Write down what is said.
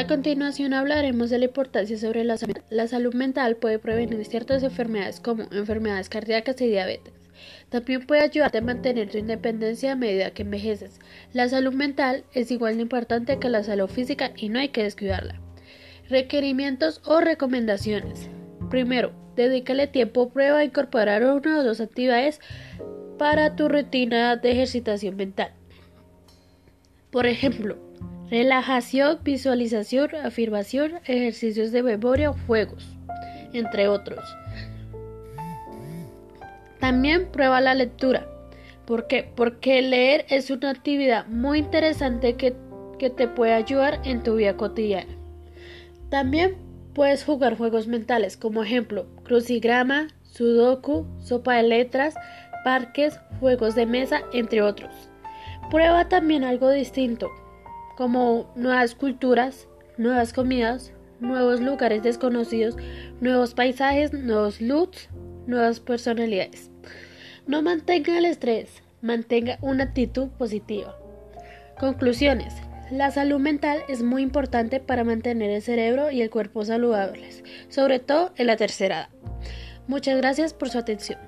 A continuación hablaremos de la importancia sobre la salud. La salud mental puede prevenir ciertas enfermedades como enfermedades cardíacas y diabetes. También puede ayudarte a mantener tu independencia a medida que envejeces. La salud mental es igual de importante que la salud física y no hay que descuidarla. Requerimientos o recomendaciones. Primero, dedícale tiempo prueba a incorporar una o dos actividades para tu rutina de ejercitación mental. Por ejemplo, relajación, visualización, afirmación, ejercicios de memoria, juegos, entre otros. También prueba la lectura. ¿Por qué? Porque leer es una actividad muy interesante que, que te puede ayudar en tu vida cotidiana. También puedes jugar juegos mentales, como ejemplo, crucigrama, sudoku, sopa de letras, parques, juegos de mesa, entre otros. Prueba también algo distinto, como nuevas culturas, nuevas comidas, nuevos lugares desconocidos, nuevos paisajes, nuevos looks, nuevas personalidades. No mantenga el estrés, mantenga una actitud positiva. Conclusiones. La salud mental es muy importante para mantener el cerebro y el cuerpo saludables, sobre todo en la tercera edad. Muchas gracias por su atención.